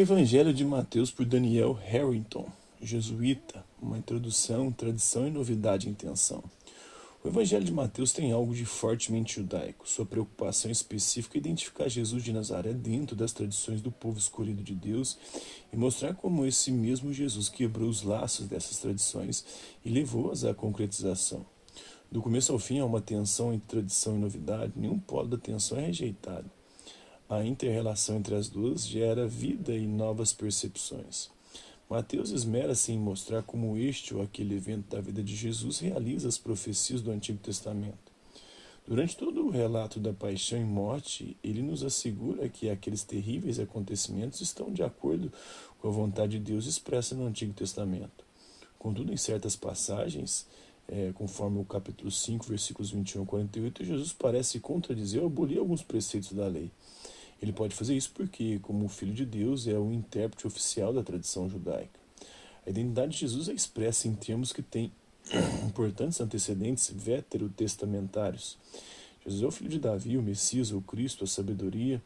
Evangelho de Mateus por Daniel Harrington, jesuíta, uma introdução, tradição e novidade em intenção. O Evangelho de Mateus tem algo de fortemente judaico. Sua preocupação específica é identificar Jesus de Nazaré dentro das tradições do povo escolhido de Deus e mostrar como esse mesmo Jesus quebrou os laços dessas tradições e levou-as à concretização. Do começo ao fim há uma tensão entre tradição e novidade, nenhum polo da tensão é rejeitado. A inter-relação entre as duas gera vida e novas percepções. Mateus esmera-se em mostrar como este ou aquele evento da vida de Jesus realiza as profecias do Antigo Testamento. Durante todo o relato da paixão e morte, ele nos assegura que aqueles terríveis acontecimentos estão de acordo com a vontade de Deus expressa no Antigo Testamento. Contudo, em certas passagens, é, conforme o capítulo 5, versículos 21 a 48, Jesus parece contradizer ou abolir alguns preceitos da lei. Ele pode fazer isso porque, como filho de Deus, é o intérprete oficial da tradição judaica. A identidade de Jesus é expressa em termos que têm importantes antecedentes veterotestamentários. Jesus é o filho de Davi, o Messias, o Cristo, a sabedoria.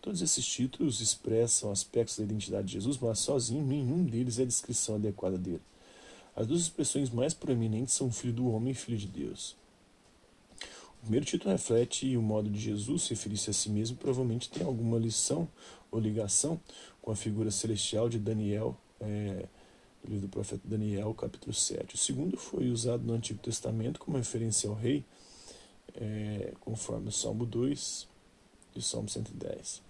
Todos esses títulos expressam aspectos da identidade de Jesus, mas sozinho nenhum deles é a descrição adequada dele. As duas expressões mais proeminentes são filho do homem e filho de Deus. O primeiro título reflete o modo de Jesus se referir-se a si mesmo, provavelmente tem alguma lição ou ligação com a figura celestial de Daniel, é, do livro do profeta Daniel, capítulo 7. O segundo foi usado no Antigo Testamento como referência ao rei, é, conforme o Salmo 2 e o Salmo 110.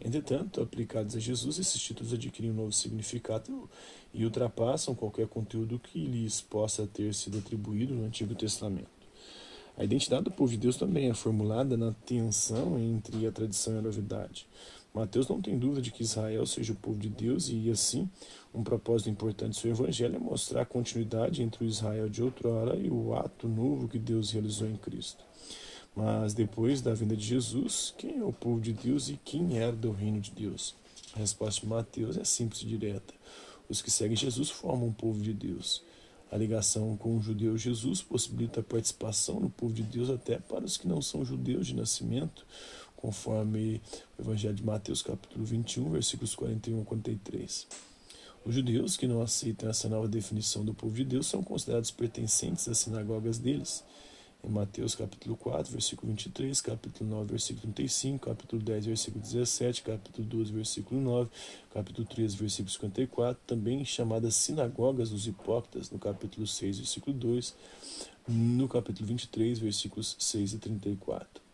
Entretanto, aplicados a Jesus, esses títulos adquirem um novo significado e ultrapassam qualquer conteúdo que lhes possa ter sido atribuído no Antigo Testamento. A identidade do povo de Deus também é formulada na tensão entre a tradição e a novidade. Mateus não tem dúvida de que Israel seja o povo de Deus e, assim, um propósito importante do seu evangelho é mostrar a continuidade entre o Israel de outrora e o ato novo que Deus realizou em Cristo. Mas depois da vinda de Jesus, quem é o povo de Deus e quem herda o reino de Deus? A resposta de Mateus é simples e direta. Os que seguem Jesus formam o povo de Deus. A ligação com o judeu Jesus possibilita a participação no povo de Deus até para os que não são judeus de nascimento, conforme o Evangelho de Mateus, capítulo 21, versículos 41 a 43. Os judeus que não aceitam essa nova definição do povo de Deus são considerados pertencentes às sinagogas deles em Mateus capítulo 4, versículo 23, capítulo 9, versículo 35, capítulo 10, versículo 17, capítulo 12, versículo 9, capítulo 13, versículo 54, também chamadas sinagogas dos hipócritas, no capítulo 6, versículo 2, no capítulo 23, versículos 6 e 34.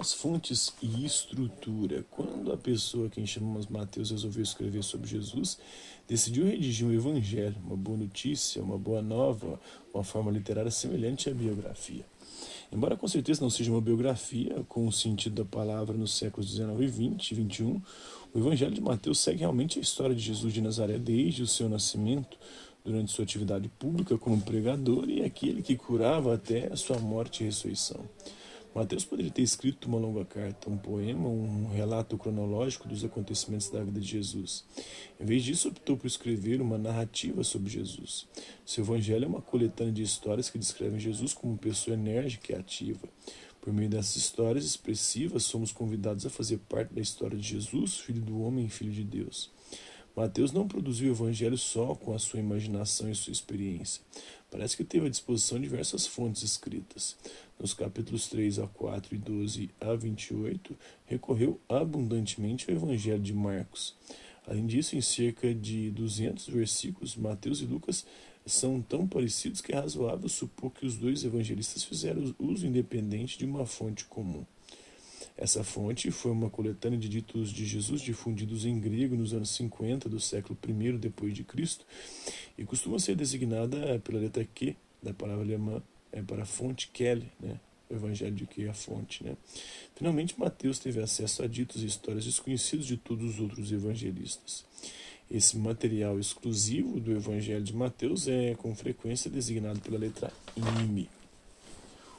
As fontes e estrutura. Quando a pessoa, quem chamamos Mateus, resolveu escrever sobre Jesus, decidiu redigir um evangelho, uma boa notícia, uma boa nova, uma forma literária semelhante à biografia. Embora com certeza não seja uma biografia com o sentido da palavra nos séculos 19 e 20 e 21, o Evangelho de Mateus segue realmente a história de Jesus de Nazaré desde o seu nascimento, durante sua atividade pública como pregador e aquele que curava até a sua morte e ressurreição. Mateus poderia ter escrito uma longa carta, um poema, um relato cronológico dos acontecimentos da vida de Jesus. Em vez disso, optou por escrever uma narrativa sobre Jesus. Seu evangelho é uma coletânea de histórias que descrevem Jesus como uma pessoa enérgica e ativa. Por meio dessas histórias expressivas, somos convidados a fazer parte da história de Jesus, filho do homem e filho de Deus. Mateus não produziu o evangelho só com a sua imaginação e sua experiência. Parece que teve à disposição diversas fontes escritas. Nos capítulos 3 a 4 e 12 a 28, recorreu abundantemente ao Evangelho de Marcos. Além disso, em cerca de 200 versículos, Mateus e Lucas são tão parecidos que é razoável supor que os dois evangelistas fizeram uso independente de uma fonte comum. Essa fonte foi uma coletânea de ditos de Jesus difundidos em grego nos anos 50 do século I depois de Cristo e costuma ser designada pela letra Q da palavra alemã é, para fonte Kelly, né? o evangelho de que é a fonte. Né? Finalmente, Mateus teve acesso a ditos e histórias desconhecidos de todos os outros evangelistas. Esse material exclusivo do evangelho de Mateus é com frequência designado pela letra IME.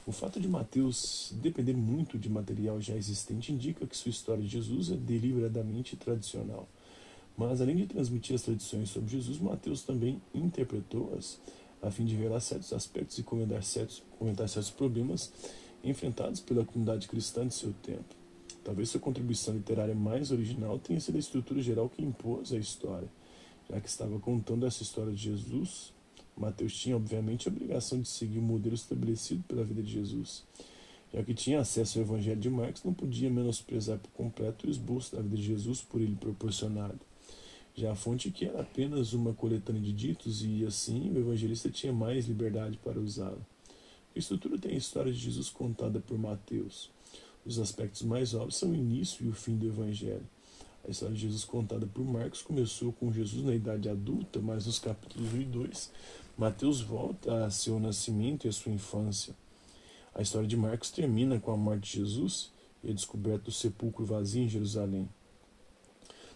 O fato de Mateus depender muito de material já existente indica que sua história de Jesus é deliberadamente tradicional. Mas, além de transmitir as tradições sobre Jesus, Mateus também interpretou-as a fim de revelar certos aspectos e comentar certos, comentar certos problemas enfrentados pela comunidade cristã de seu tempo. Talvez sua contribuição literária mais original tenha sido a estrutura geral que impôs a história. Já que estava contando essa história de Jesus, Mateus tinha, obviamente, a obrigação de seguir o modelo estabelecido pela vida de Jesus. Já que tinha acesso ao Evangelho de Marcos, não podia menosprezar por completo o esboço da vida de Jesus por ele proporcionado. Já a fonte que era apenas uma coletânea de ditos e, assim, o evangelista tinha mais liberdade para usá-la. A estrutura tem a história de Jesus contada por Mateus. Os aspectos mais óbvios são o início e o fim do evangelho. A história de Jesus contada por Marcos começou com Jesus na idade adulta, mas nos capítulos 1 e 2, Mateus volta a seu nascimento e a sua infância. A história de Marcos termina com a morte de Jesus e a descoberta do sepulcro vazio em Jerusalém.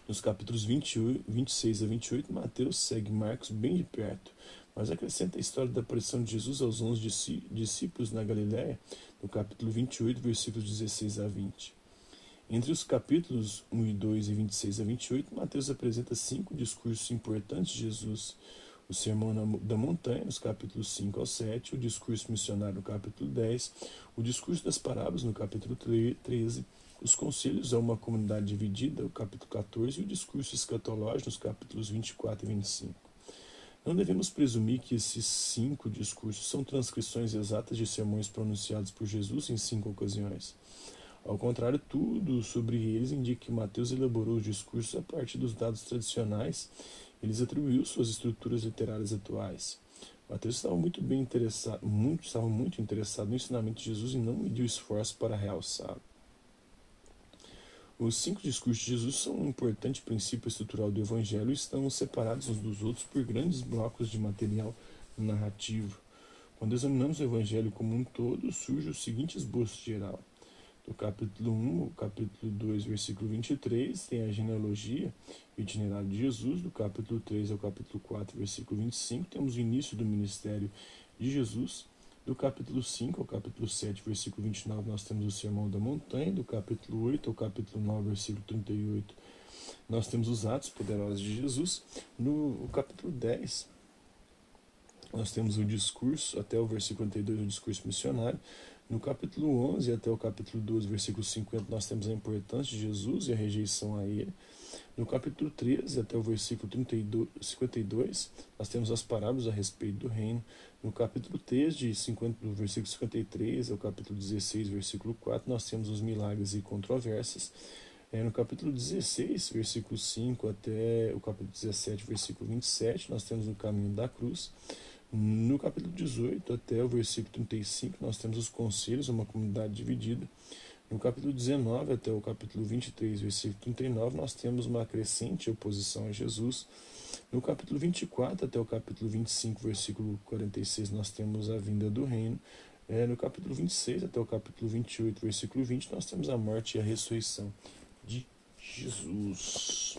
Nos capítulos 28, 26 a 28, Mateus segue Marcos bem de perto, mas acrescenta a história da aparição de Jesus aos onze discípulos na Galiléia, no capítulo 28, versículos 16 a 20. Entre os capítulos 1 e 2 e 26 a 28, Mateus apresenta cinco discursos importantes de Jesus. O Sermão da Montanha, nos capítulos 5 ao 7, o discurso missionário no capítulo 10, o discurso das parábolas no capítulo 13, os conselhos a uma comunidade dividida, o capítulo 14, e o discurso escatológico nos capítulos 24 e 25. Não devemos presumir que esses cinco discursos são transcrições exatas de sermões pronunciados por Jesus em cinco ocasiões. Ao contrário, tudo sobre eles indica que Mateus elaborou os discursos a partir dos dados tradicionais e lhes atribuiu suas estruturas literárias atuais. Mateus estava muito bem interessado, muito, estava muito interessado no ensinamento de Jesus e não mediu esforço para realçá-lo. Os cinco discursos de Jesus são um importante princípio estrutural do Evangelho e estão separados uns dos outros por grandes blocos de material narrativo. Quando examinamos o Evangelho como um todo, surge o seguinte esboço geral do capítulo 1 ao capítulo 2, versículo 23, tem a genealogia o itinerário de Jesus. Do capítulo 3 ao capítulo 4, versículo 25, temos o início do ministério de Jesus. Do capítulo 5 ao capítulo 7, versículo 29, nós temos o Sermão da Montanha. Do capítulo 8 ao capítulo 9, versículo 38, nós temos os atos poderosos de Jesus. No capítulo 10, nós temos o discurso, até o versículo 52, o discurso missionário. No capítulo 11 até o capítulo 12, versículo 50, nós temos a importância de Jesus e a rejeição a ele. No capítulo 13 até o versículo 32, 52, nós temos as parábolas a respeito do reino. No capítulo 3, de 50, do versículo 53 ao capítulo 16, versículo 4, nós temos os milagres e controvérsias. É, no capítulo 16, versículo 5 até o capítulo 17, versículo 27, nós temos o caminho da cruz. No capítulo 18 até o versículo 35, nós temos os conselhos, uma comunidade dividida. No capítulo 19 até o capítulo 23, versículo 39, nós temos uma crescente oposição a Jesus. No capítulo 24 até o capítulo 25, versículo 46, nós temos a vinda do reino. É, no capítulo 26 até o capítulo 28, versículo 20, nós temos a morte e a ressurreição de Jesus.